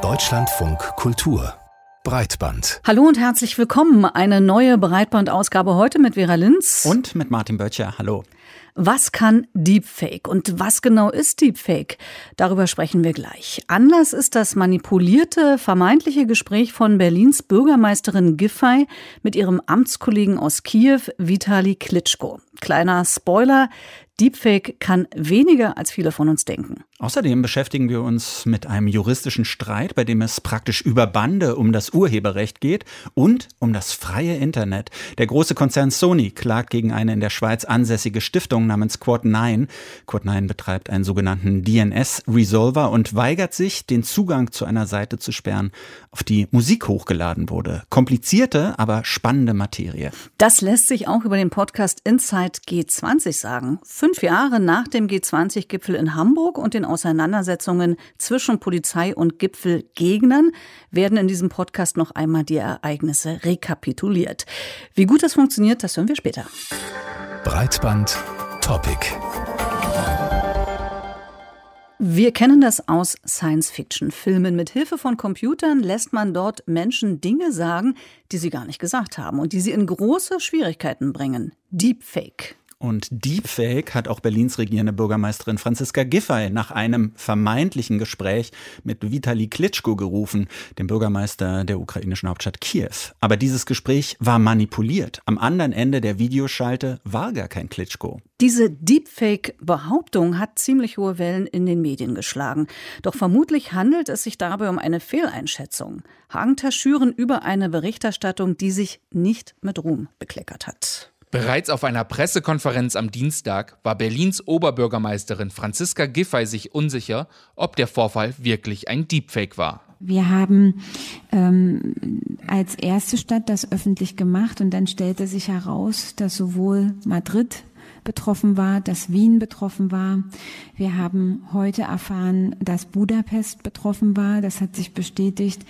Deutschlandfunk Kultur Breitband. Hallo und herzlich willkommen. Eine neue Breitbandausgabe heute mit Vera Linz. Und mit Martin Böttcher. Hallo. Was kann Deepfake und was genau ist Deepfake? Darüber sprechen wir gleich. Anlass ist das manipulierte, vermeintliche Gespräch von Berlins Bürgermeisterin Giffey mit ihrem Amtskollegen aus Kiew, Vitali Klitschko. Kleiner Spoiler, Deepfake kann weniger, als viele von uns denken. Außerdem beschäftigen wir uns mit einem juristischen Streit, bei dem es praktisch über Bande um das Urheberrecht geht und um das freie Internet. Der große Konzern Sony klagt gegen eine in der Schweiz ansässige Stiftung namens Quad9. Quad9 betreibt einen sogenannten DNS-Resolver und weigert sich, den Zugang zu einer Seite zu sperren, auf die Musik hochgeladen wurde. Komplizierte, aber spannende Materie. Das lässt sich auch über den Podcast Inside G20 sagen. Fünf Jahre nach dem G20-Gipfel in Hamburg und den Auseinandersetzungen zwischen Polizei und Gipfelgegnern werden in diesem Podcast noch einmal die Ereignisse rekapituliert. Wie gut das funktioniert, das hören wir später. Breitband Topic. Wir kennen das aus Science-Fiction-Filmen. Mit Hilfe von Computern lässt man dort Menschen Dinge sagen, die sie gar nicht gesagt haben und die sie in große Schwierigkeiten bringen. Deepfake. Und Deepfake hat auch Berlins regierende Bürgermeisterin Franziska Giffey nach einem vermeintlichen Gespräch mit Vitali Klitschko gerufen, dem Bürgermeister der ukrainischen Hauptstadt Kiew. Aber dieses Gespräch war manipuliert. Am anderen Ende der Videoschalte war gar kein Klitschko. Diese Deepfake-Behauptung hat ziemlich hohe Wellen in den Medien geschlagen. Doch vermutlich handelt es sich dabei um eine Fehleinschätzung. Hagenter schüren über eine Berichterstattung, die sich nicht mit Ruhm bekleckert hat. Bereits auf einer Pressekonferenz am Dienstag war Berlins Oberbürgermeisterin Franziska Giffey sich unsicher, ob der Vorfall wirklich ein Deepfake war. Wir haben ähm, als erste Stadt das öffentlich gemacht und dann stellte sich heraus, dass sowohl Madrid betroffen war, dass Wien betroffen war. Wir haben heute erfahren, dass Budapest betroffen war. Das hat sich bestätigt.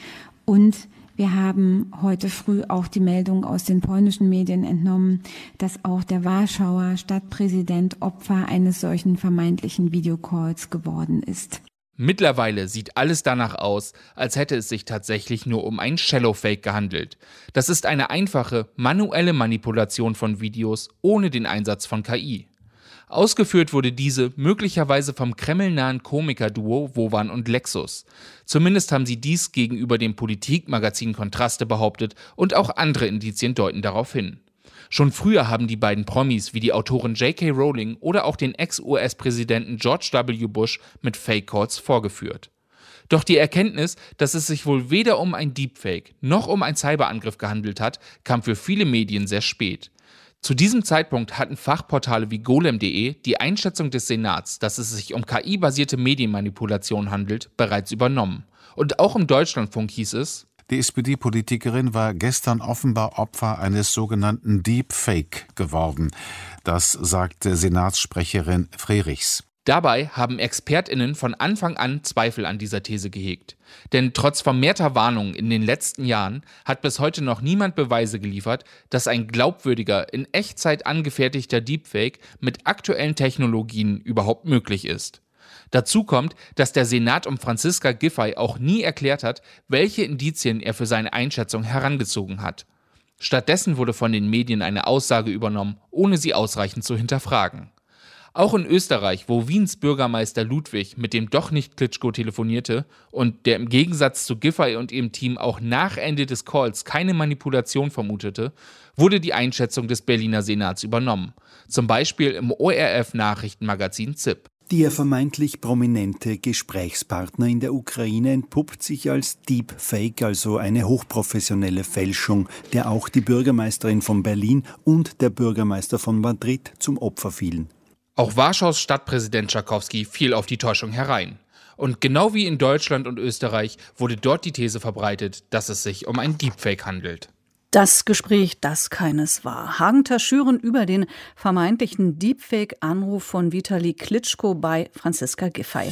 Und wir haben heute früh auch die Meldung aus den polnischen Medien entnommen, dass auch der Warschauer Stadtpräsident Opfer eines solchen vermeintlichen Videocalls geworden ist. Mittlerweile sieht alles danach aus, als hätte es sich tatsächlich nur um ein Shallow-Fake gehandelt. Das ist eine einfache, manuelle Manipulation von Videos ohne den Einsatz von KI. Ausgeführt wurde diese möglicherweise vom kremlnahen Komikerduo Wovan und Lexus. Zumindest haben sie dies gegenüber dem Politikmagazin Kontraste behauptet und auch andere Indizien deuten darauf hin. Schon früher haben die beiden Promis wie die Autorin J.K. Rowling oder auch den Ex-US-Präsidenten George W. Bush mit Fake Calls vorgeführt. Doch die Erkenntnis, dass es sich wohl weder um ein Deepfake noch um einen Cyberangriff gehandelt hat, kam für viele Medien sehr spät. Zu diesem Zeitpunkt hatten Fachportale wie golem.de die Einschätzung des Senats, dass es sich um KI-basierte Medienmanipulation handelt, bereits übernommen. Und auch im Deutschlandfunk hieß es, die SPD-Politikerin war gestern offenbar Opfer eines sogenannten Deepfake geworden. Das sagte Senatssprecherin Frerichs. Dabei haben ExpertInnen von Anfang an Zweifel an dieser These gehegt. Denn trotz vermehrter Warnungen in den letzten Jahren hat bis heute noch niemand Beweise geliefert, dass ein glaubwürdiger, in Echtzeit angefertigter Deepfake mit aktuellen Technologien überhaupt möglich ist. Dazu kommt, dass der Senat um Franziska Giffey auch nie erklärt hat, welche Indizien er für seine Einschätzung herangezogen hat. Stattdessen wurde von den Medien eine Aussage übernommen, ohne sie ausreichend zu hinterfragen. Auch in Österreich, wo Wiens Bürgermeister Ludwig mit dem doch nicht Klitschko telefonierte und der im Gegensatz zu Giffey und ihrem Team auch nach Ende des Calls keine Manipulation vermutete, wurde die Einschätzung des Berliner Senats übernommen. Zum Beispiel im ORF-Nachrichtenmagazin ZIP. Der vermeintlich prominente Gesprächspartner in der Ukraine entpuppt sich als Deepfake, also eine hochprofessionelle Fälschung, der auch die Bürgermeisterin von Berlin und der Bürgermeister von Madrid zum Opfer fielen. Auch Warschaus Stadtpräsident Tschakowski fiel auf die Täuschung herein. Und genau wie in Deutschland und Österreich wurde dort die These verbreitet, dass es sich um ein Deepfake handelt. Das Gespräch, das keines war. Hagenter schüren über den vermeintlichen Deepfake-Anruf von Vitali Klitschko bei Franziska Giffey.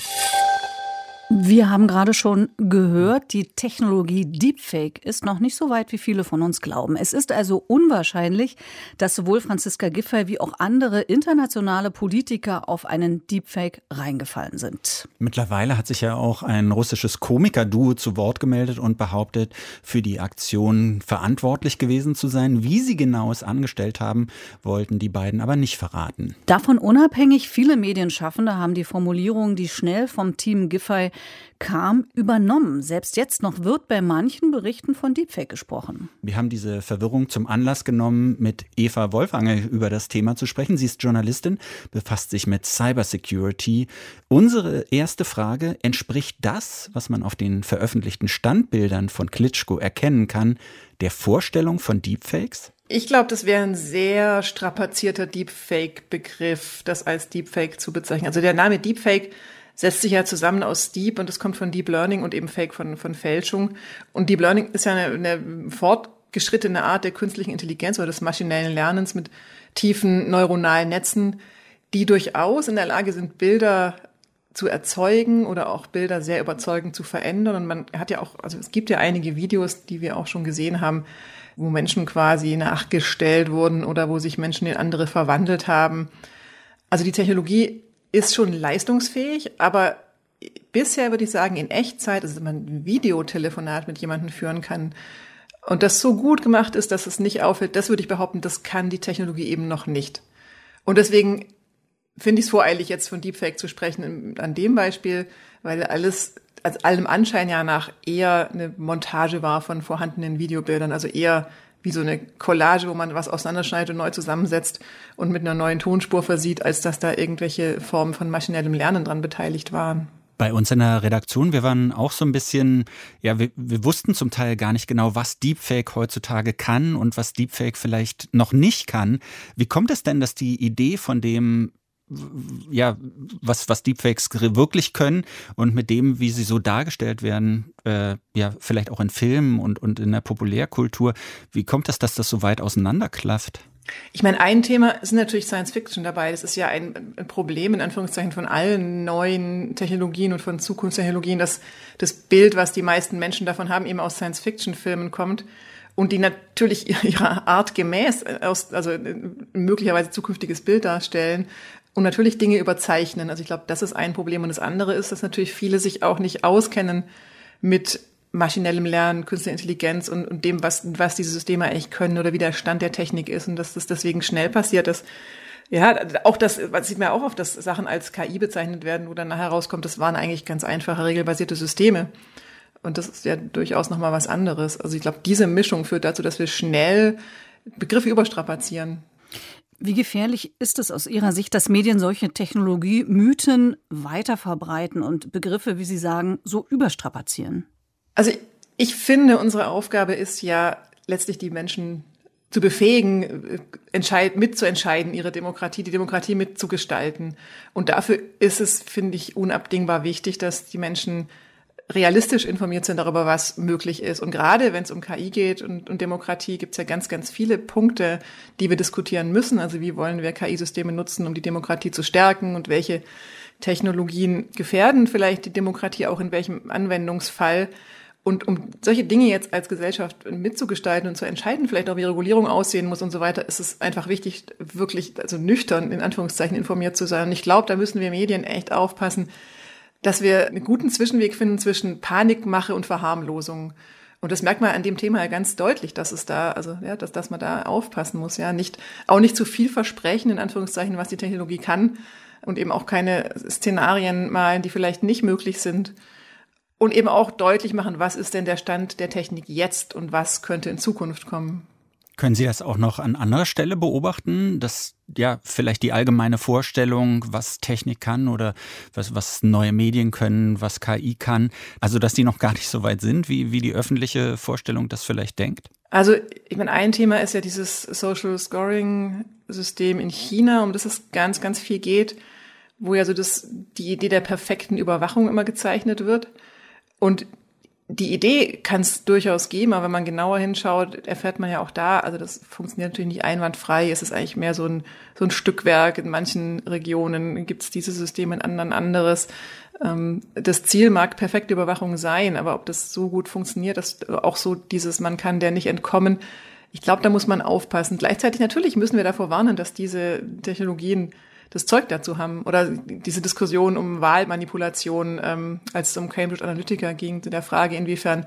Wir haben gerade schon gehört, die Technologie Deepfake ist noch nicht so weit, wie viele von uns glauben. Es ist also unwahrscheinlich, dass sowohl Franziska Giffey wie auch andere internationale Politiker auf einen Deepfake reingefallen sind. Mittlerweile hat sich ja auch ein russisches Komiker-Duo zu Wort gemeldet und behauptet, für die Aktion verantwortlich gewesen zu sein. Wie sie genau es angestellt haben, wollten die beiden aber nicht verraten. Davon unabhängig, viele Medienschaffende haben die Formulierung, die schnell vom Team Giffey kam, übernommen. Selbst jetzt noch wird bei manchen Berichten von Deepfake gesprochen. Wir haben diese Verwirrung zum Anlass genommen, mit Eva Wolfange über das Thema zu sprechen. Sie ist Journalistin, befasst sich mit Cybersecurity. Unsere erste Frage, entspricht das, was man auf den veröffentlichten Standbildern von Klitschko erkennen kann, der Vorstellung von Deepfakes? Ich glaube, das wäre ein sehr strapazierter Deepfake-Begriff, das als Deepfake zu bezeichnen. Also der Name Deepfake setzt sich ja zusammen aus Deep und das kommt von Deep Learning und eben Fake von, von Fälschung. Und Deep Learning ist ja eine, eine fortgeschrittene Art der künstlichen Intelligenz oder des maschinellen Lernens mit tiefen neuronalen Netzen, die durchaus in der Lage sind, Bilder zu erzeugen oder auch Bilder sehr überzeugend zu verändern. Und man hat ja auch, also es gibt ja einige Videos, die wir auch schon gesehen haben, wo Menschen quasi nachgestellt wurden oder wo sich Menschen in andere verwandelt haben. Also die Technologie ist schon leistungsfähig, aber bisher würde ich sagen, in Echtzeit, also man ein Videotelefonat mit jemandem führen kann und das so gut gemacht ist, dass es nicht auffällt, das würde ich behaupten, das kann die Technologie eben noch nicht. Und deswegen finde ich es voreilig, jetzt von Deepfake zu sprechen an dem Beispiel, weil alles als allem Anschein ja nach eher eine Montage war von vorhandenen Videobildern, also eher wie so eine Collage, wo man was auseinanderschneidet und neu zusammensetzt und mit einer neuen Tonspur versieht, als dass da irgendwelche Formen von maschinellem Lernen dran beteiligt waren. Bei uns in der Redaktion, wir waren auch so ein bisschen, ja, wir, wir wussten zum Teil gar nicht genau, was Deepfake heutzutage kann und was Deepfake vielleicht noch nicht kann. Wie kommt es denn, dass die Idee von dem ja, was, was Deepfakes wirklich können und mit dem, wie sie so dargestellt werden, äh, ja, vielleicht auch in Filmen und, und in der Populärkultur, wie kommt es, dass das so weit auseinanderklafft? Ich meine, ein Thema ist natürlich Science Fiction dabei. Das ist ja ein, Problem, in Anführungszeichen, von allen neuen Technologien und von Zukunftstechnologien, dass das Bild, was die meisten Menschen davon haben, eben aus Science Fiction Filmen kommt und die natürlich ihrer Art gemäß aus, also möglicherweise zukünftiges Bild darstellen und natürlich Dinge überzeichnen. Also ich glaube, das ist ein Problem. Und das andere ist, dass natürlich viele sich auch nicht auskennen mit maschinellem Lernen, künstlicher Intelligenz und, und dem, was, was diese Systeme eigentlich können oder wie der Stand der Technik ist und dass das deswegen schnell passiert ist. Ja, auch das, was sieht man ja auch oft, dass Sachen als KI bezeichnet werden, wo dann nachher rauskommt, das waren eigentlich ganz einfache, regelbasierte Systeme. Und das ist ja durchaus nochmal was anderes. Also ich glaube, diese Mischung führt dazu, dass wir schnell Begriffe überstrapazieren. Wie gefährlich ist es aus Ihrer Sicht, dass Medien solche Technologie-Mythen weiter verbreiten und Begriffe, wie Sie sagen, so überstrapazieren? Also ich finde, unsere Aufgabe ist ja letztlich die Menschen zu befähigen, entscheid, mitzuentscheiden, ihre Demokratie, die Demokratie mitzugestalten. Und dafür ist es, finde ich, unabdingbar wichtig, dass die Menschen realistisch informiert sind darüber, was möglich ist. Und gerade wenn es um KI geht und, und Demokratie, gibt es ja ganz, ganz viele Punkte, die wir diskutieren müssen. Also wie wollen wir KI-Systeme nutzen, um die Demokratie zu stärken und welche Technologien gefährden vielleicht die Demokratie auch in welchem Anwendungsfall. Und um solche Dinge jetzt als Gesellschaft mitzugestalten und zu entscheiden, vielleicht auch wie Regulierung aussehen muss und so weiter, ist es einfach wichtig, wirklich also nüchtern in Anführungszeichen informiert zu sein. Und ich glaube, da müssen wir Medien echt aufpassen, dass wir einen guten Zwischenweg finden zwischen Panikmache und Verharmlosung. Und das merkt man an dem Thema ja ganz deutlich, dass es da, also ja, dass, dass man da aufpassen muss, ja, nicht auch nicht zu viel versprechen in Anführungszeichen, was die Technologie kann und eben auch keine Szenarien malen, die vielleicht nicht möglich sind und eben auch deutlich machen, was ist denn der Stand der Technik jetzt und was könnte in Zukunft kommen. Können Sie das auch noch an anderer Stelle beobachten, dass ja vielleicht die allgemeine Vorstellung, was Technik kann oder was, was neue Medien können, was KI kann, also dass die noch gar nicht so weit sind, wie, wie die öffentliche Vorstellung das vielleicht denkt? Also ich meine, ein Thema ist ja dieses Social Scoring System in China, um das es ganz, ganz viel geht, wo ja so das, die Idee der perfekten Überwachung immer gezeichnet wird. Und die Idee kann es durchaus geben, aber wenn man genauer hinschaut, erfährt man ja auch da, also das funktioniert natürlich nicht einwandfrei. Es ist eigentlich mehr so ein, so ein Stückwerk. In manchen Regionen gibt es dieses System, in anderen anderes. Ähm, das Ziel mag perfekte Überwachung sein, aber ob das so gut funktioniert, dass auch so dieses, man kann der nicht entkommen, ich glaube, da muss man aufpassen. Gleichzeitig natürlich müssen wir davor warnen, dass diese Technologien das Zeug dazu haben. Oder diese Diskussion um Wahlmanipulation, ähm, als es um Cambridge Analytica ging, zu der Frage, inwiefern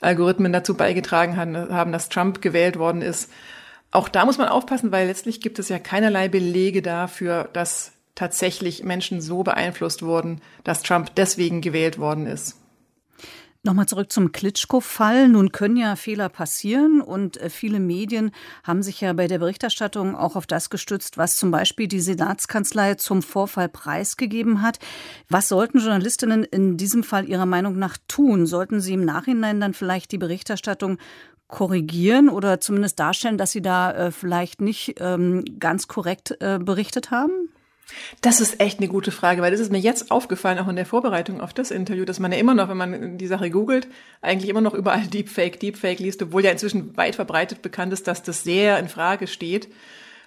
Algorithmen dazu beigetragen haben, dass Trump gewählt worden ist. Auch da muss man aufpassen, weil letztlich gibt es ja keinerlei Belege dafür, dass tatsächlich Menschen so beeinflusst wurden, dass Trump deswegen gewählt worden ist. Nochmal zurück zum Klitschko-Fall. Nun können ja Fehler passieren und äh, viele Medien haben sich ja bei der Berichterstattung auch auf das gestützt, was zum Beispiel die Senatskanzlei zum Vorfall preisgegeben hat. Was sollten Journalistinnen in diesem Fall Ihrer Meinung nach tun? Sollten sie im Nachhinein dann vielleicht die Berichterstattung korrigieren oder zumindest darstellen, dass sie da äh, vielleicht nicht ähm, ganz korrekt äh, berichtet haben? Das ist echt eine gute Frage, weil das ist mir jetzt aufgefallen, auch in der Vorbereitung auf das Interview, dass man ja immer noch, wenn man die Sache googelt, eigentlich immer noch überall Deepfake, Deepfake liest, obwohl ja inzwischen weit verbreitet bekannt ist, dass das sehr in Frage steht.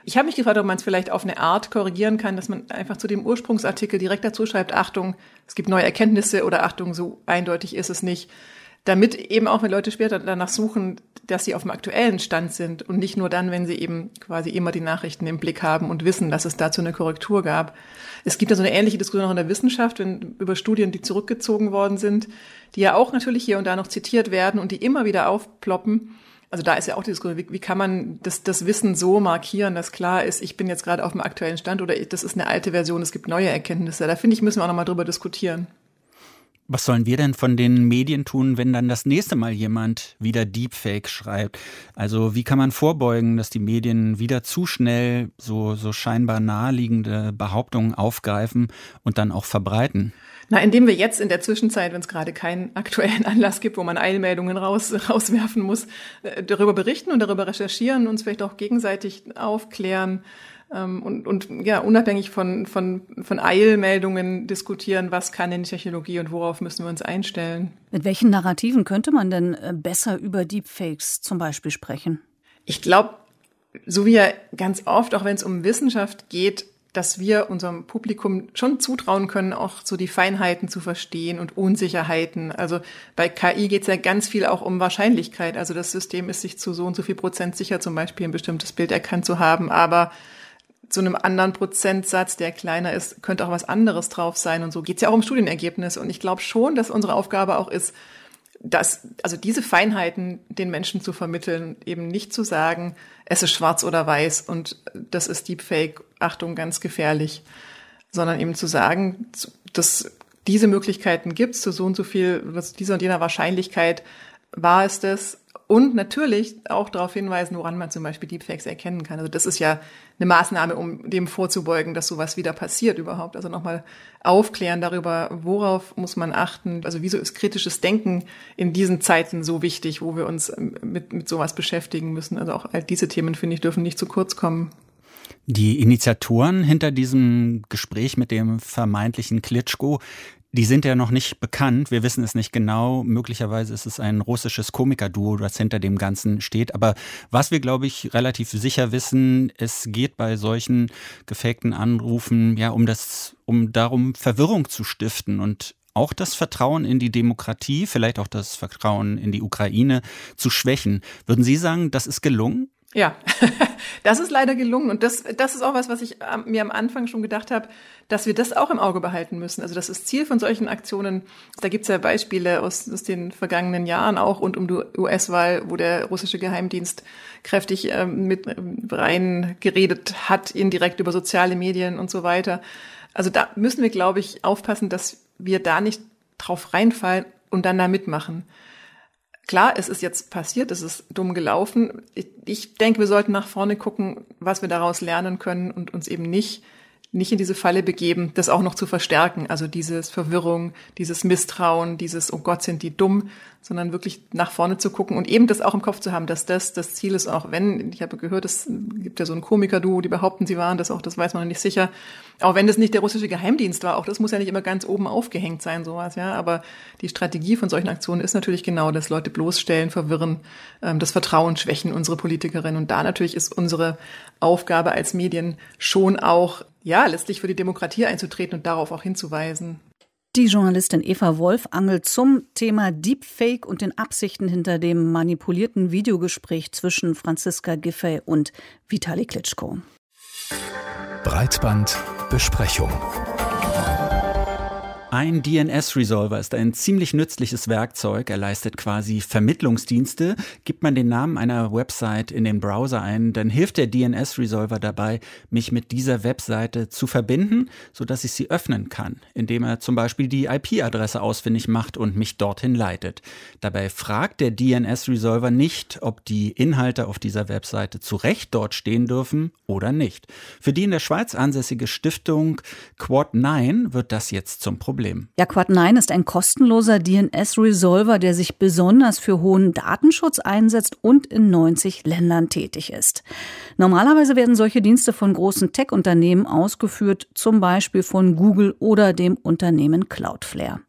Ich habe mich gefragt, ob man es vielleicht auf eine Art korrigieren kann, dass man einfach zu dem Ursprungsartikel direkt dazu schreibt, Achtung, es gibt neue Erkenntnisse oder Achtung, so eindeutig ist es nicht damit eben auch, wenn Leute später danach suchen, dass sie auf dem aktuellen Stand sind und nicht nur dann, wenn sie eben quasi immer die Nachrichten im Blick haben und wissen, dass es dazu eine Korrektur gab. Es gibt ja so eine ähnliche Diskussion auch in der Wissenschaft wenn, über Studien, die zurückgezogen worden sind, die ja auch natürlich hier und da noch zitiert werden und die immer wieder aufploppen. Also da ist ja auch die Diskussion, wie, wie kann man das, das Wissen so markieren, dass klar ist, ich bin jetzt gerade auf dem aktuellen Stand oder das ist eine alte Version, es gibt neue Erkenntnisse. Da finde ich, müssen wir auch nochmal drüber diskutieren. Was sollen wir denn von den Medien tun, wenn dann das nächste Mal jemand wieder Deepfake schreibt? Also wie kann man vorbeugen, dass die Medien wieder zu schnell so, so scheinbar naheliegende Behauptungen aufgreifen und dann auch verbreiten? Na, indem wir jetzt in der Zwischenzeit, wenn es gerade keinen aktuellen Anlass gibt, wo man Eilmeldungen raus, rauswerfen muss, äh, darüber berichten und darüber recherchieren, uns vielleicht auch gegenseitig aufklären und, und ja, unabhängig von, von, von Eilmeldungen diskutieren, was kann denn die Technologie und worauf müssen wir uns einstellen. Mit welchen Narrativen könnte man denn äh, besser über Deepfakes zum Beispiel sprechen? Ich glaube, so wie ja ganz oft, auch wenn es um Wissenschaft geht, dass wir unserem Publikum schon zutrauen können, auch so die Feinheiten zu verstehen und Unsicherheiten. Also bei KI geht es ja ganz viel auch um Wahrscheinlichkeit. Also das System ist sich zu so und so viel Prozent sicher, zum Beispiel ein bestimmtes Bild erkannt zu haben. Aber zu einem anderen Prozentsatz, der kleiner ist, könnte auch was anderes drauf sein. Und so geht's ja auch um Studienergebnisse. Und ich glaube schon, dass unsere Aufgabe auch ist, dass, also diese Feinheiten den Menschen zu vermitteln, eben nicht zu sagen, es ist schwarz oder weiß und das ist Deepfake, Achtung, ganz gefährlich, sondern eben zu sagen, dass diese Möglichkeiten gibt zu so und so viel, dieser und jener Wahrscheinlichkeit war es das und natürlich auch darauf hinweisen, woran man zum Beispiel Deepfakes erkennen kann. Also das ist ja eine Maßnahme, um dem vorzubeugen, dass sowas wieder passiert überhaupt. Also nochmal aufklären darüber, worauf muss man achten. Also wieso ist kritisches Denken in diesen Zeiten so wichtig, wo wir uns mit, mit sowas beschäftigen müssen. Also auch all diese Themen, finde ich, dürfen nicht zu kurz kommen. Die Initiatoren hinter diesem Gespräch mit dem vermeintlichen Klitschko, die sind ja noch nicht bekannt. Wir wissen es nicht genau. Möglicherweise ist es ein russisches Komikerduo, das hinter dem Ganzen steht. Aber was wir, glaube ich, relativ sicher wissen, es geht bei solchen gefakten Anrufen ja um das, um darum, Verwirrung zu stiften und auch das Vertrauen in die Demokratie, vielleicht auch das Vertrauen in die Ukraine zu schwächen. Würden Sie sagen, das ist gelungen? Ja, das ist leider gelungen. Und das, das ist auch was, was ich mir am Anfang schon gedacht habe, dass wir das auch im Auge behalten müssen. Also das ist Ziel von solchen Aktionen. Da gibt es ja Beispiele aus, aus den vergangenen Jahren auch und um die US-Wahl, wo der russische Geheimdienst kräftig ähm, mit ähm, rein geredet hat, indirekt über soziale Medien und so weiter. Also da müssen wir, glaube ich, aufpassen, dass wir da nicht drauf reinfallen und dann da mitmachen. Klar, es ist jetzt passiert, es ist dumm gelaufen. Ich, denke, wir sollten nach vorne gucken, was wir daraus lernen können und uns eben nicht nicht in diese Falle begeben, das auch noch zu verstärken. Also dieses Verwirrung, dieses Misstrauen, dieses, oh Gott, sind die dumm, sondern wirklich nach vorne zu gucken und eben das auch im Kopf zu haben, dass das das Ziel ist, auch wenn, ich habe gehört, es gibt ja so ein Komiker-Duo, die behaupten, sie waren das auch, das weiß man noch nicht sicher. Auch wenn das nicht der russische Geheimdienst war, auch das muss ja nicht immer ganz oben aufgehängt sein, sowas, ja. Aber die Strategie von solchen Aktionen ist natürlich genau, dass Leute bloßstellen, verwirren, ähm, das Vertrauen schwächen, unsere Politikerinnen. Und da natürlich ist unsere Aufgabe als Medien schon auch, ja, letztlich für die Demokratie einzutreten und darauf auch hinzuweisen. Die Journalistin Eva Wolf angelt zum Thema Deepfake und den Absichten hinter dem manipulierten Videogespräch zwischen Franziska Giffey und Vitali Klitschko. Breitbandbesprechung. Ein DNS-Resolver ist ein ziemlich nützliches Werkzeug. Er leistet quasi Vermittlungsdienste. Gibt man den Namen einer Website in den Browser ein, dann hilft der DNS-Resolver dabei, mich mit dieser Webseite zu verbinden, sodass ich sie öffnen kann, indem er zum Beispiel die IP-Adresse ausfindig macht und mich dorthin leitet. Dabei fragt der DNS-Resolver nicht, ob die Inhalte auf dieser Webseite zu Recht dort stehen dürfen oder nicht. Für die in der Schweiz ansässige Stiftung Quad9 wird das jetzt zum Problem. Problem. Ja, Quad9 ist ein kostenloser DNS-Resolver, der sich besonders für hohen Datenschutz einsetzt und in 90 Ländern tätig ist. Normalerweise werden solche Dienste von großen Tech-Unternehmen ausgeführt, zum Beispiel von Google oder dem Unternehmen Cloudflare.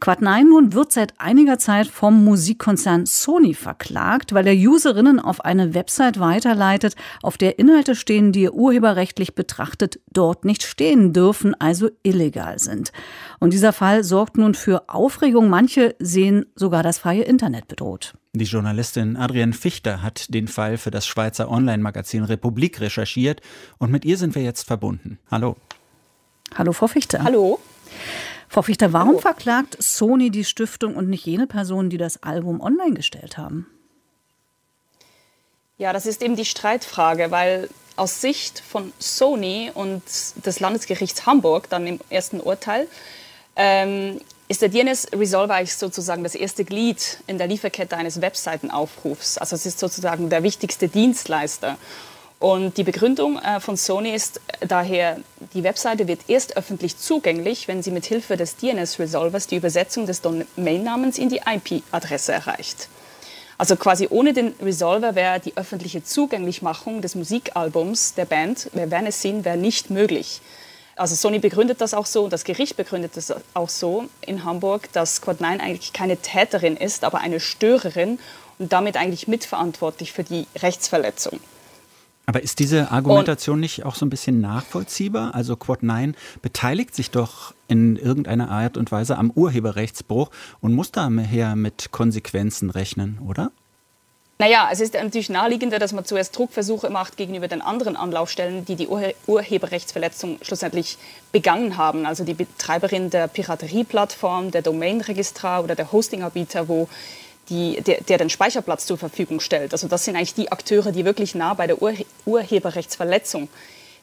Quad9 nun wird seit einiger Zeit vom Musikkonzern Sony verklagt, weil er Userinnen auf eine Website weiterleitet, auf der Inhalte stehen, die urheberrechtlich betrachtet dort nicht stehen dürfen, also illegal sind. Und dieser Fall sorgt nun für Aufregung. Manche sehen sogar das freie Internet bedroht. Die Journalistin Adrienne Fichter hat den Fall für das Schweizer Online-Magazin Republik recherchiert und mit ihr sind wir jetzt verbunden. Hallo. Hallo, Frau Fichter. Hallo. Frau Fichter, warum Hallo. verklagt Sony die Stiftung und nicht jene Personen, die das Album online gestellt haben? Ja, das ist eben die Streitfrage, weil aus Sicht von Sony und des Landesgerichts Hamburg, dann im ersten Urteil, ähm, ist der DNS Resolver eigentlich sozusagen das erste Glied in der Lieferkette eines Webseitenaufrufs. Also es ist sozusagen der wichtigste Dienstleister. Und die Begründung äh, von Sony ist daher, die Webseite wird erst öffentlich zugänglich, wenn sie mit Hilfe des DNS-Resolvers die Übersetzung des Domainnamens in die IP-Adresse erreicht. Also quasi ohne den Resolver wäre die öffentliche Zugänglichmachung des Musikalbums der Band, wer werden es sehen, wäre nicht möglich. Also Sony begründet das auch so und das Gericht begründet das auch so in Hamburg, dass Quad9 eigentlich keine Täterin ist, aber eine Störerin und damit eigentlich mitverantwortlich für die Rechtsverletzung. Aber ist diese Argumentation und nicht auch so ein bisschen nachvollziehbar? Also Quad9 beteiligt sich doch in irgendeiner Art und Weise am Urheberrechtsbruch und muss daher mit Konsequenzen rechnen, oder? Naja, es ist natürlich naheliegender, dass man zuerst Druckversuche macht gegenüber den anderen Anlaufstellen, die die Urheberrechtsverletzung schlussendlich begangen haben. Also die Betreiberin der Piraterieplattform, der Domainregistrar oder der Hostinganbieter, wo die, der, der, den Speicherplatz zur Verfügung stellt. Also das sind eigentlich die Akteure, die wirklich nah bei der Ur Urheberrechtsverletzung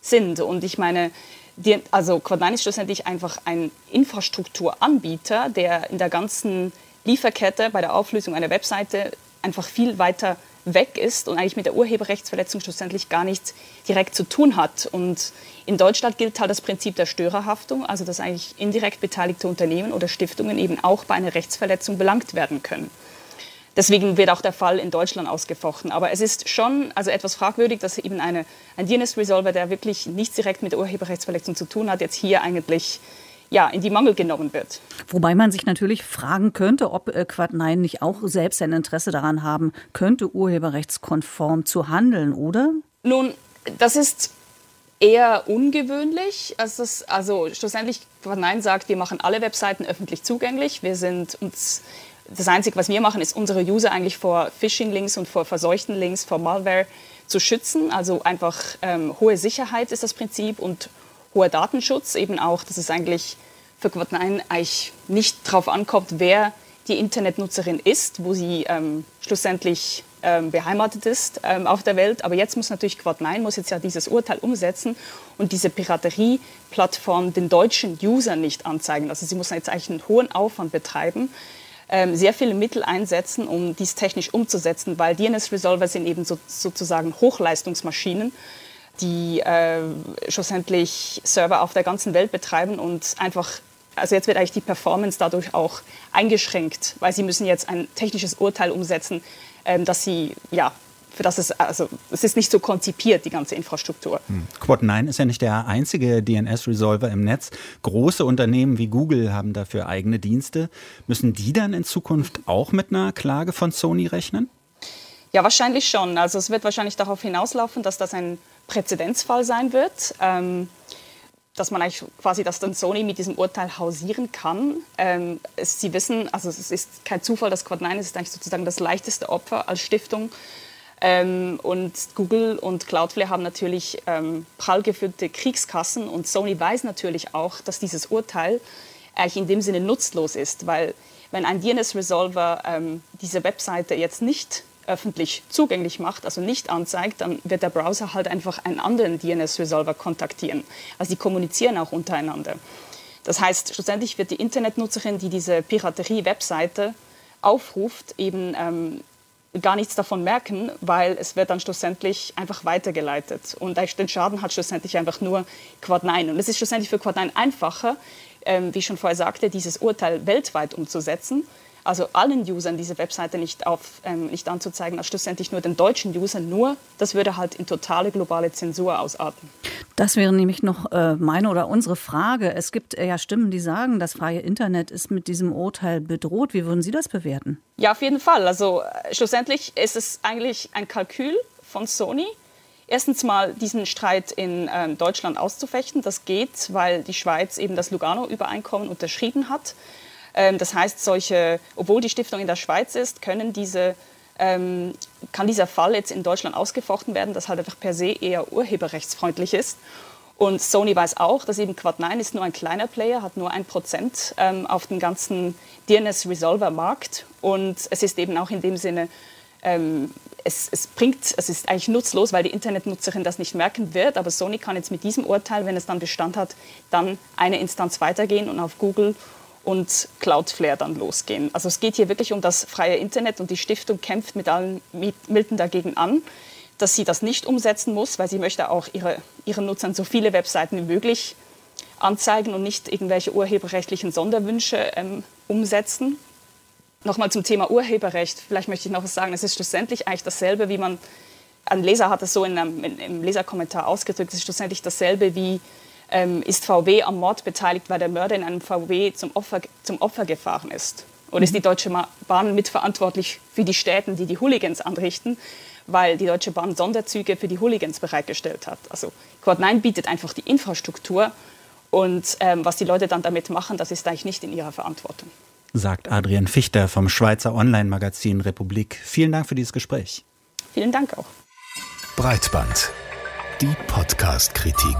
sind. Und ich meine, die, also Quad9 ist schlussendlich einfach ein Infrastrukturanbieter, der in der ganzen Lieferkette bei der Auflösung einer Webseite einfach viel weiter weg ist und eigentlich mit der Urheberrechtsverletzung schlussendlich gar nichts direkt zu tun hat. Und in Deutschland gilt halt das Prinzip der Störerhaftung, also dass eigentlich indirekt beteiligte Unternehmen oder Stiftungen eben auch bei einer Rechtsverletzung belangt werden können. Deswegen wird auch der Fall in Deutschland ausgefochten. Aber es ist schon also etwas fragwürdig, dass eben eine, ein DNS-Resolver, der wirklich nichts direkt mit Urheberrechtsverletzung zu tun hat, jetzt hier eigentlich ja, in die Mangel genommen wird. Wobei man sich natürlich fragen könnte, ob äh, Quad9 nicht auch selbst ein Interesse daran haben könnte, urheberrechtskonform zu handeln, oder? Nun, das ist eher ungewöhnlich. Also, das, also schlussendlich, Quad9 sagt, wir machen alle Webseiten öffentlich zugänglich. Wir sind uns das Einzige, was wir machen, ist unsere User eigentlich vor Phishing-Links und vor verseuchten Links, vor Malware zu schützen. Also einfach ähm, hohe Sicherheit ist das Prinzip und hoher Datenschutz eben auch, dass es eigentlich für Quad9 eigentlich nicht darauf ankommt, wer die Internetnutzerin ist, wo sie ähm, schlussendlich ähm, beheimatet ist ähm, auf der Welt. Aber jetzt muss natürlich Quad9 muss jetzt ja dieses Urteil umsetzen und diese Piraterie-Plattform den deutschen Usern nicht anzeigen. Also sie muss jetzt eigentlich einen hohen Aufwand betreiben, sehr viele Mittel einsetzen, um dies technisch umzusetzen, weil DNS-Resolver sind eben so, sozusagen Hochleistungsmaschinen. die äh, schlussendlich Server auf der ganzen Welt betreiben und einfach, also jetzt wird eigentlich die Performance dadurch auch eingeschränkt, weil sie müssen jetzt ein technisches Urteil umsetzen, ähm, dass sie ja für das es, also es ist nicht so konzipiert, die ganze Infrastruktur. Hm. Quad9 ist ja nicht der einzige DNS-Resolver im Netz. Große Unternehmen wie Google haben dafür eigene Dienste. Müssen die dann in Zukunft auch mit einer Klage von Sony rechnen? Ja, wahrscheinlich schon. Also es wird wahrscheinlich darauf hinauslaufen, dass das ein Präzedenzfall sein wird. Ähm, dass man eigentlich quasi, dass dann Sony mit diesem Urteil hausieren kann. Ähm, es, Sie wissen, also es ist kein Zufall, dass Quad9 ist eigentlich sozusagen das leichteste Opfer als Stiftung. Ähm, und Google und Cloudflare haben natürlich ähm, prall gefüllte Kriegskassen und Sony weiß natürlich auch, dass dieses Urteil eigentlich in dem Sinne nutzlos ist, weil wenn ein DNS-Resolver ähm, diese Webseite jetzt nicht öffentlich zugänglich macht, also nicht anzeigt, dann wird der Browser halt einfach einen anderen DNS-Resolver kontaktieren. Also die kommunizieren auch untereinander. Das heißt, schlussendlich wird die Internetnutzerin, die diese Piraterie-Webseite aufruft, eben ähm, gar nichts davon merken, weil es wird dann schlussendlich einfach weitergeleitet. Und den Schaden hat schlussendlich einfach nur Quad9. Und es ist schlussendlich für Quad9 einfacher, ähm, wie ich schon vorher sagte, dieses Urteil weltweit umzusetzen, also allen Usern diese Webseite nicht, auf, ähm, nicht anzuzeigen, als schlussendlich nur den deutschen Usern. Nur, das würde halt in totale globale Zensur ausarten. Das wäre nämlich noch äh, meine oder unsere Frage. Es gibt äh, ja Stimmen, die sagen, das freie Internet ist mit diesem Urteil bedroht. Wie würden Sie das bewerten? Ja, auf jeden Fall. Also äh, schlussendlich ist es eigentlich ein Kalkül von Sony. Erstens mal diesen Streit in äh, Deutschland auszufechten. Das geht, weil die Schweiz eben das Lugano-Übereinkommen unterschrieben hat. Ähm, das heißt, solche, obwohl die Stiftung in der Schweiz ist, können diese ähm, kann dieser Fall jetzt in Deutschland ausgefochten werden, das halt einfach per se eher urheberrechtsfreundlich ist. Und Sony weiß auch, dass eben Quad9 ist nur ein kleiner Player, hat nur ein Prozent ähm, auf dem ganzen DNS-Resolver-Markt. Und es ist eben auch in dem Sinne, ähm, es, es, bringt, es ist eigentlich nutzlos, weil die Internetnutzerin das nicht merken wird. Aber Sony kann jetzt mit diesem Urteil, wenn es dann Bestand hat, dann eine Instanz weitergehen und auf Google und Cloudflare dann losgehen. Also es geht hier wirklich um das freie Internet und die Stiftung kämpft mit allen Mitteln dagegen an, dass sie das nicht umsetzen muss, weil sie möchte auch ihre, ihren Nutzern so viele Webseiten wie möglich anzeigen und nicht irgendwelche urheberrechtlichen Sonderwünsche ähm, umsetzen. Nochmal zum Thema Urheberrecht. Vielleicht möchte ich noch was sagen. Es ist schlussendlich eigentlich dasselbe, wie man, ein Leser hat es so in einem, in, im Leserkommentar ausgedrückt, es ist schlussendlich dasselbe wie ähm, ist VW am Mord beteiligt, weil der Mörder in einem VW zum Opfer, zum Opfer gefahren ist? Oder ist die Deutsche Bahn mitverantwortlich für die Städten, die die Hooligans anrichten, weil die Deutsche Bahn Sonderzüge für die Hooligans bereitgestellt hat? Also Quad9 bietet einfach die Infrastruktur und ähm, was die Leute dann damit machen, das ist eigentlich nicht in ihrer Verantwortung. Sagt Adrian Fichter vom Schweizer Online-Magazin Republik. Vielen Dank für dieses Gespräch. Vielen Dank auch. Breitband. Die Podcast-Kritik.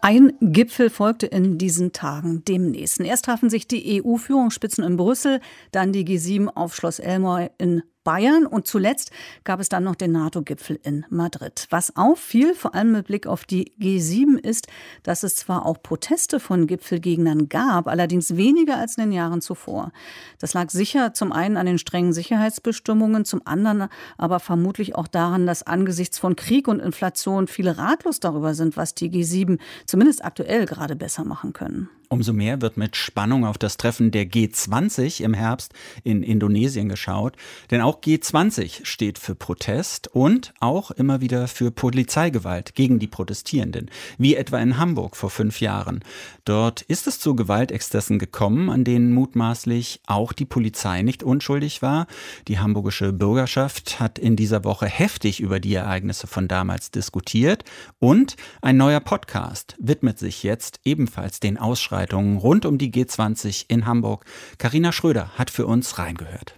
Ein Gipfel folgte in diesen Tagen dem nächsten. Erst trafen sich die EU-Führungsspitzen in Brüssel, dann die G7 auf Schloss Elmore in Bayern und zuletzt gab es dann noch den NATO-Gipfel in Madrid. Was auffiel, vor allem mit Blick auf die G7, ist, dass es zwar auch Proteste von Gipfelgegnern gab, allerdings weniger als in den Jahren zuvor. Das lag sicher zum einen an den strengen Sicherheitsbestimmungen, zum anderen aber vermutlich auch daran, dass angesichts von Krieg und Inflation viele ratlos darüber sind, was die G7 zumindest aktuell gerade besser machen können. Umso mehr wird mit Spannung auf das Treffen der G20 im Herbst in Indonesien geschaut. Denn auch G20 steht für Protest und auch immer wieder für Polizeigewalt gegen die Protestierenden, wie etwa in Hamburg vor fünf Jahren. Dort ist es zu Gewaltexzessen gekommen, an denen mutmaßlich auch die Polizei nicht unschuldig war. Die hamburgische Bürgerschaft hat in dieser Woche heftig über die Ereignisse von damals diskutiert und ein neuer Podcast widmet sich jetzt ebenfalls den Ausschreibungen Veranstaltungen rund um die G20 in Hamburg. Karina Schröder hat für uns reingehört.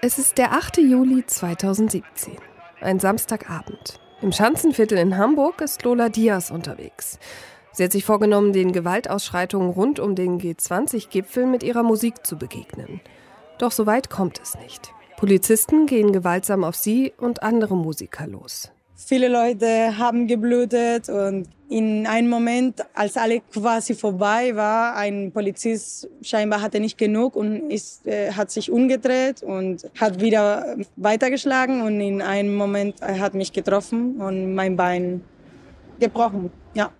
Es ist der 8. Juli 2017, ein Samstagabend. Im Schanzenviertel in Hamburg ist Lola Diaz unterwegs. Sie hat sich vorgenommen, den Gewaltausschreitungen rund um den G20-Gipfel mit ihrer Musik zu begegnen. Doch so weit kommt es nicht. Polizisten gehen gewaltsam auf sie und andere Musiker los. Viele Leute haben geblutet und in einem Moment, als alle quasi vorbei war, ein Polizist scheinbar hatte nicht genug und ist, äh, hat sich umgedreht und hat wieder weitergeschlagen und in einem Moment er hat mich getroffen und mein Bein gebrochen. Ja.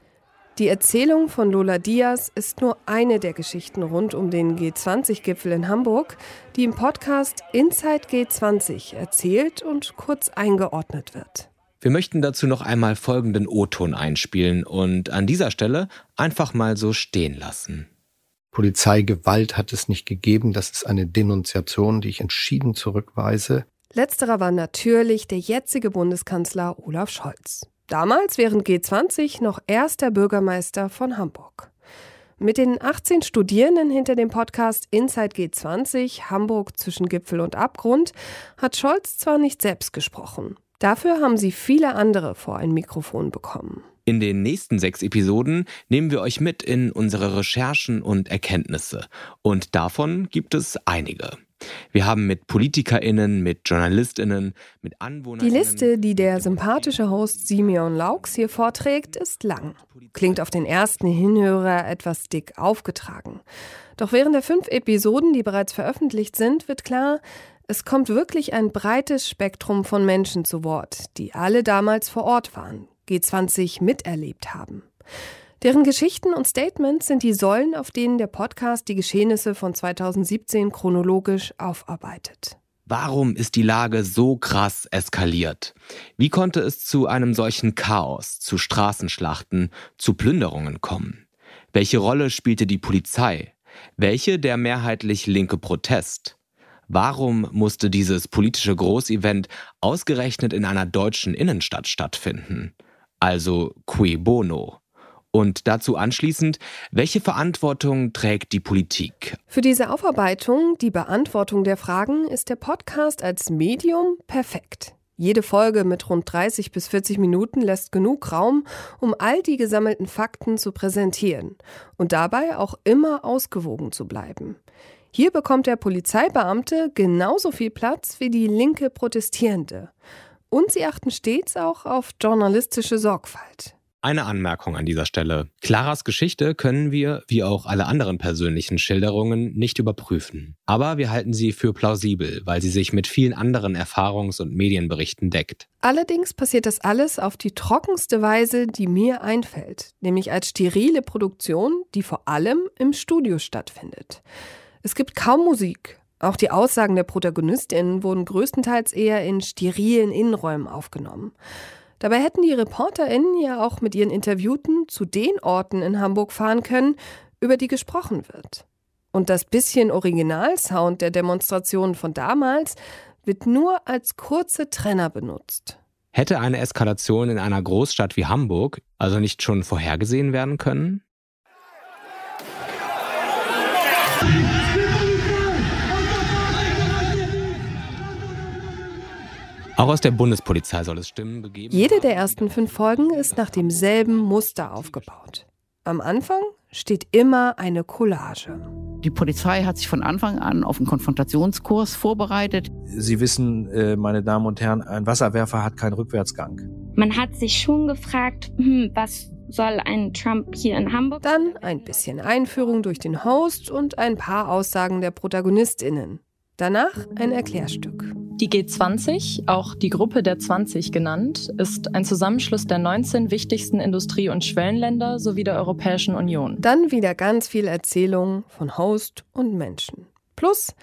Die Erzählung von Lola Diaz ist nur eine der Geschichten rund um den G20-Gipfel in Hamburg, die im Podcast Inside G20 erzählt und kurz eingeordnet wird. Wir möchten dazu noch einmal folgenden O-Ton einspielen und an dieser Stelle einfach mal so stehen lassen. Polizeigewalt hat es nicht gegeben. Das ist eine Denunziation, die ich entschieden zurückweise. Letzterer war natürlich der jetzige Bundeskanzler Olaf Scholz. Damals während G20 noch erster Bürgermeister von Hamburg. Mit den 18 Studierenden hinter dem Podcast Inside G20 Hamburg zwischen Gipfel und Abgrund hat Scholz zwar nicht selbst gesprochen. Dafür haben sie viele andere vor ein Mikrofon bekommen. In den nächsten sechs Episoden nehmen wir euch mit in unsere Recherchen und Erkenntnisse. Und davon gibt es einige. Wir haben mit PolitikerInnen, mit JournalistInnen, mit Anwohnern. Die Liste, die der sympathische Host Simeon Laux hier vorträgt, ist lang. Klingt auf den ersten Hinhörer etwas dick aufgetragen. Doch während der fünf Episoden, die bereits veröffentlicht sind, wird klar, es kommt wirklich ein breites Spektrum von Menschen zu Wort, die alle damals vor Ort waren, G20 miterlebt haben. Deren Geschichten und Statements sind die Säulen, auf denen der Podcast die Geschehnisse von 2017 chronologisch aufarbeitet. Warum ist die Lage so krass eskaliert? Wie konnte es zu einem solchen Chaos, zu Straßenschlachten, zu Plünderungen kommen? Welche Rolle spielte die Polizei? Welche der mehrheitlich linke Protest? Warum musste dieses politische Großevent ausgerechnet in einer deutschen Innenstadt stattfinden? Also cui bono? Und dazu anschließend, welche Verantwortung trägt die Politik? Für diese Aufarbeitung, die Beantwortung der Fragen, ist der Podcast als Medium perfekt. Jede Folge mit rund 30 bis 40 Minuten lässt genug Raum, um all die gesammelten Fakten zu präsentieren und dabei auch immer ausgewogen zu bleiben. Hier bekommt der Polizeibeamte genauso viel Platz wie die linke Protestierende. Und sie achten stets auch auf journalistische Sorgfalt. Eine Anmerkung an dieser Stelle. Claras Geschichte können wir, wie auch alle anderen persönlichen Schilderungen, nicht überprüfen. Aber wir halten sie für plausibel, weil sie sich mit vielen anderen Erfahrungs- und Medienberichten deckt. Allerdings passiert das alles auf die trockenste Weise, die mir einfällt, nämlich als sterile Produktion, die vor allem im Studio stattfindet. Es gibt kaum Musik. Auch die Aussagen der Protagonistinnen wurden größtenteils eher in sterilen Innenräumen aufgenommen. Dabei hätten die ReporterInnen ja auch mit ihren Interviewten zu den Orten in Hamburg fahren können, über die gesprochen wird. Und das bisschen Originalsound der Demonstrationen von damals wird nur als kurze Trenner benutzt. Hätte eine Eskalation in einer Großstadt wie Hamburg also nicht schon vorhergesehen werden können? Auch aus der Bundespolizei soll es Stimmen gegeben. Jede der ersten fünf Folgen ist nach demselben Muster aufgebaut. Am Anfang steht immer eine Collage. Die Polizei hat sich von Anfang an auf einen Konfrontationskurs vorbereitet. Sie wissen, äh, meine Damen und Herren, ein Wasserwerfer hat keinen Rückwärtsgang. Man hat sich schon gefragt, hm, was soll ein Trump hier in Hamburg? Dann ein bisschen Einführung durch den Host und ein paar Aussagen der Protagonistinnen. Danach ein Erklärstück. Die G20, auch die Gruppe der 20 genannt, ist ein Zusammenschluss der 19 wichtigsten Industrie- und Schwellenländer sowie der Europäischen Union. Dann wieder ganz viel Erzählung von Host und Menschen. Plus,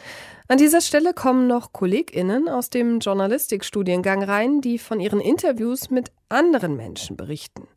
an dieser Stelle kommen noch KollegInnen aus dem Journalistikstudiengang rein, die von ihren Interviews mit anderen Menschen berichten.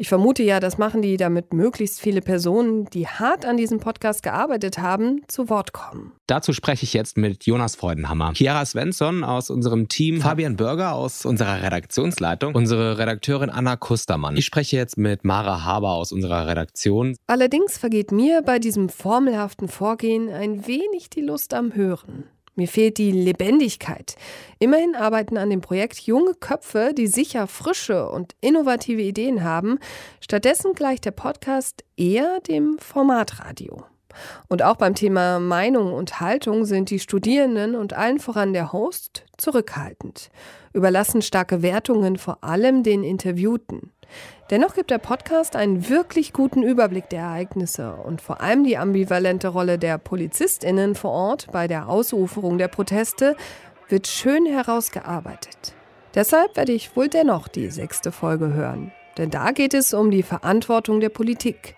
Ich vermute ja, das machen die, damit möglichst viele Personen, die hart an diesem Podcast gearbeitet haben, zu Wort kommen. Dazu spreche ich jetzt mit Jonas Freudenhammer, Chiara Svensson aus unserem Team, Fabian Bürger aus unserer Redaktionsleitung, unsere Redakteurin Anna Kustermann. Ich spreche jetzt mit Mara Haber aus unserer Redaktion. Allerdings vergeht mir bei diesem formelhaften Vorgehen ein wenig die Lust am Hören. Mir fehlt die Lebendigkeit. Immerhin arbeiten an dem Projekt junge Köpfe, die sicher frische und innovative Ideen haben. Stattdessen gleicht der Podcast eher dem Formatradio. Und auch beim Thema Meinung und Haltung sind die Studierenden und allen voran der Host zurückhaltend, überlassen starke Wertungen vor allem den Interviewten. Dennoch gibt der Podcast einen wirklich guten Überblick der Ereignisse und vor allem die ambivalente Rolle der Polizistinnen vor Ort bei der Ausuferung der Proteste wird schön herausgearbeitet. Deshalb werde ich wohl dennoch die sechste Folge hören. Denn da geht es um die Verantwortung der Politik.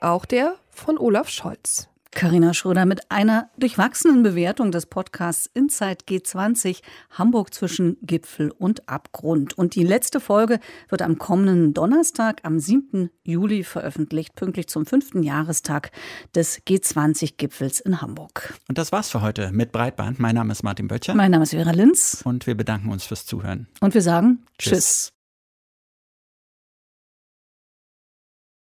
Auch der von Olaf Scholz. Carina Schröder mit einer durchwachsenen Bewertung des Podcasts Inside G20 Hamburg zwischen Gipfel und Abgrund. Und die letzte Folge wird am kommenden Donnerstag, am 7. Juli veröffentlicht, pünktlich zum fünften Jahrestag des G20-Gipfels in Hamburg. Und das war's für heute mit Breitband. Mein Name ist Martin Böttcher. Mein Name ist Vera Linz. Und wir bedanken uns fürs Zuhören. Und wir sagen Tschüss. Tschüss.